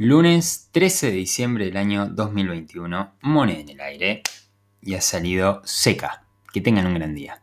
Lunes 13 de diciembre del año 2021, moneda en el aire y ha salido seca. Que tengan un gran día.